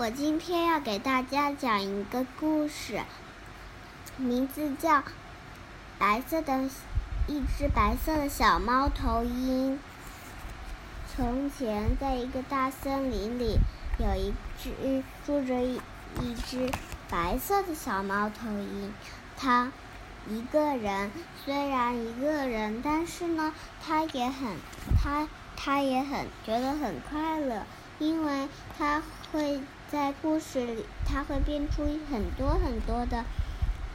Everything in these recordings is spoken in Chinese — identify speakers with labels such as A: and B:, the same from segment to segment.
A: 我今天要给大家讲一个故事，名字叫《白色的一只白色的小猫头鹰》。从前，在一个大森林里，有一只住着一一只白色的小猫头鹰。它一个人，虽然一个人，但是呢，它也很，它它也很觉得很快乐，因为它会。在故事里，他会变出很多很多的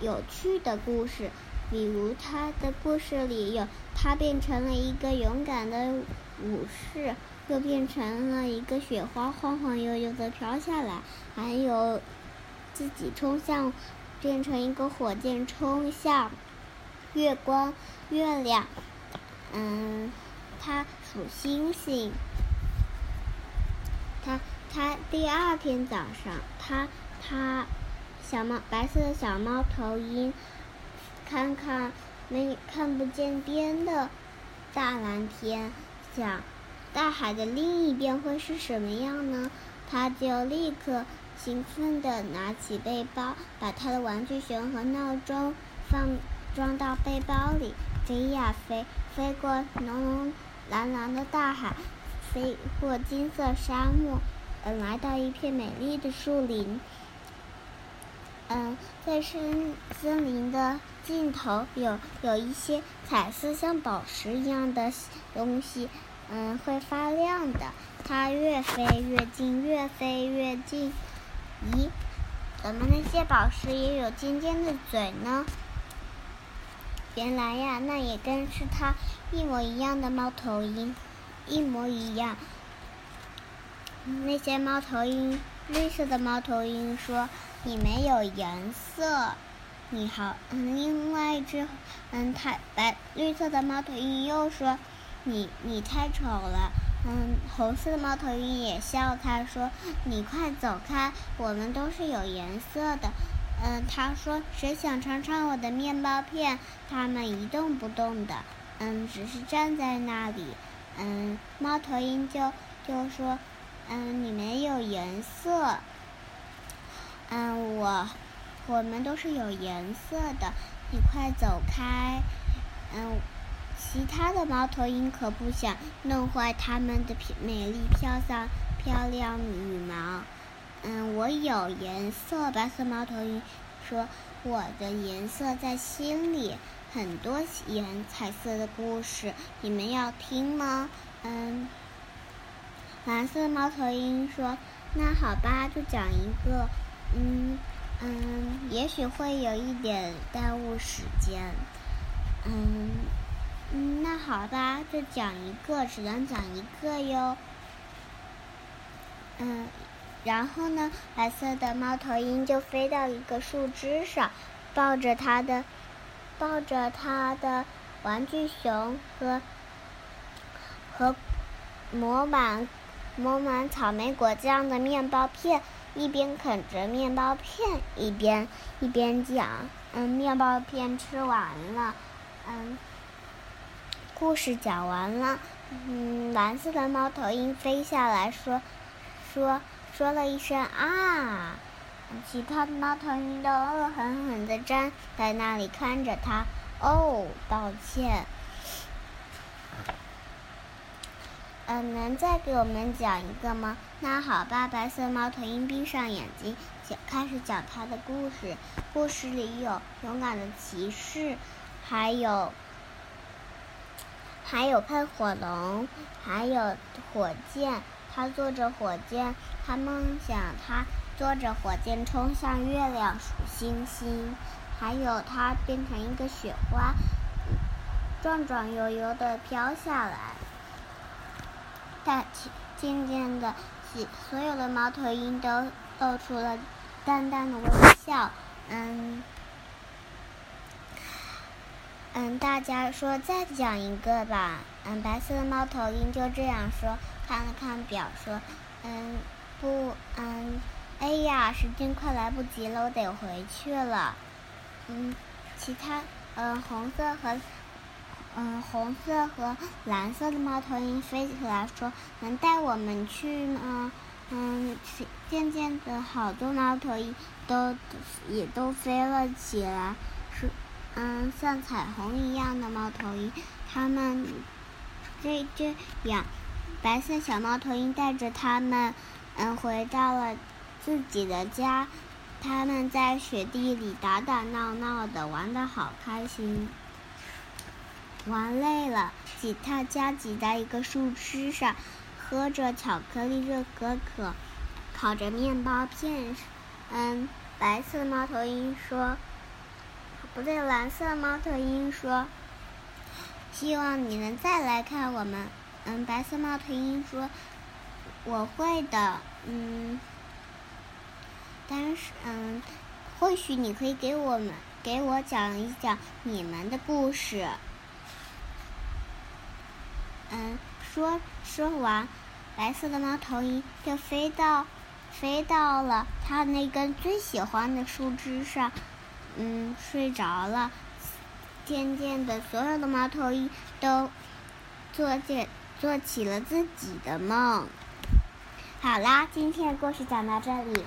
A: 有趣的故事。比如，他的故事里有他变成了一个勇敢的武士，又变成了一个雪花晃晃悠悠的飘下来，还有自己冲向，变成一个火箭冲向月光、月亮。嗯，他数星星。他。他第二天早上，他他小猫白色的小猫头鹰，看看没看不见边的大蓝天，想大海的另一边会是什么样呢？他就立刻兴奋地拿起背包，把他的玩具熊和闹钟放装到背包里，飞呀飞，飞过浓浓蓝蓝的大海，飞过金色沙漠。嗯，来到一片美丽的树林。嗯，在森森林的尽头有有一些彩色像宝石一样的东西，嗯，会发亮的。它越飞越近，越飞越近。咦，怎么那些宝石也有尖尖的嘴呢？原来呀，那也跟是它一模一样的猫头鹰，一模一样。那些猫头鹰，绿色的猫头鹰说：“你没有颜色，你好。”嗯，另外一只，嗯，太白绿色的猫头鹰又说：“你你太丑了。”嗯，红色的猫头鹰也笑他说：“你快走开，我们都是有颜色的。”嗯，他说：“谁想尝尝我的面包片？”他们一动不动的，嗯，只是站在那里。嗯，猫头鹰就就说。嗯，你没有颜色。嗯，我，我们都是有颜色的。你快走开。嗯，其他的猫头鹰可不想弄坏它们的美丽漂亮漂亮羽毛。嗯，我有颜色。白色猫头鹰说：“我的颜色在心里，很多颜彩色的故事，你们要听吗？”嗯。蓝色猫头鹰说：“那好吧，就讲一个，嗯嗯，也许会有一点耽误时间，嗯嗯，那好吧，就讲一个，只能讲一个哟。嗯，然后呢，白色的猫头鹰就飞到一个树枝上，抱着它的，抱着他的玩具熊和和抹满。”抹满草莓果酱的面包片，一边啃着面包片，一边一边讲：“嗯，面包片吃完了，嗯，故事讲完了。”嗯，蓝色的猫头鹰飞下来说：“说说了一声啊！”其他的猫头鹰都恶狠狠地站在那里看着它。哦，抱歉。嗯，能再给我们讲一个吗？那好吧，白色猫头鹰闭上眼睛，讲开始讲它的故事。故事里有勇敢的骑士，还有还有喷火龙，还有火箭。他坐着火箭，他梦想他坐着火箭冲向月亮数星星。还有它变成一个雪花，转转悠悠的飘下来。但渐渐的，所有的猫头鹰都露出了淡淡的微笑。嗯，嗯，大家说再讲一个吧。嗯，白色的猫头鹰就这样说，看了看表，说：“嗯，不，嗯，哎呀，时间快来不及了，我得回去了。”嗯，其他，嗯，红色和。嗯，红色和蓝色的猫头鹰飞起来说：“能带我们去吗？”嗯，渐渐的，好多猫头鹰都也都飞了起来，是嗯，像彩虹一样的猫头鹰。它们这这样，白色小猫头鹰带着它们，嗯，回到了自己的家。他们在雪地里打打闹闹的，玩的好开心。玩累了，挤大家挤在一个树枝上。喝着巧克力热可可，烤着面包片。嗯，白色猫头鹰说：“不对，蓝色猫头鹰说，希望你能再来看我们。”嗯，白色猫头鹰说：“我会的。”嗯，但是嗯，或许你可以给我们给我讲一讲你们的故事。嗯，说说完。白色的猫头鹰就飞到，飞到了它那根最喜欢的树枝上，嗯，睡着了。渐渐的，所有的猫头鹰都做起做起了自己的梦。好啦，今天的故事讲到这里。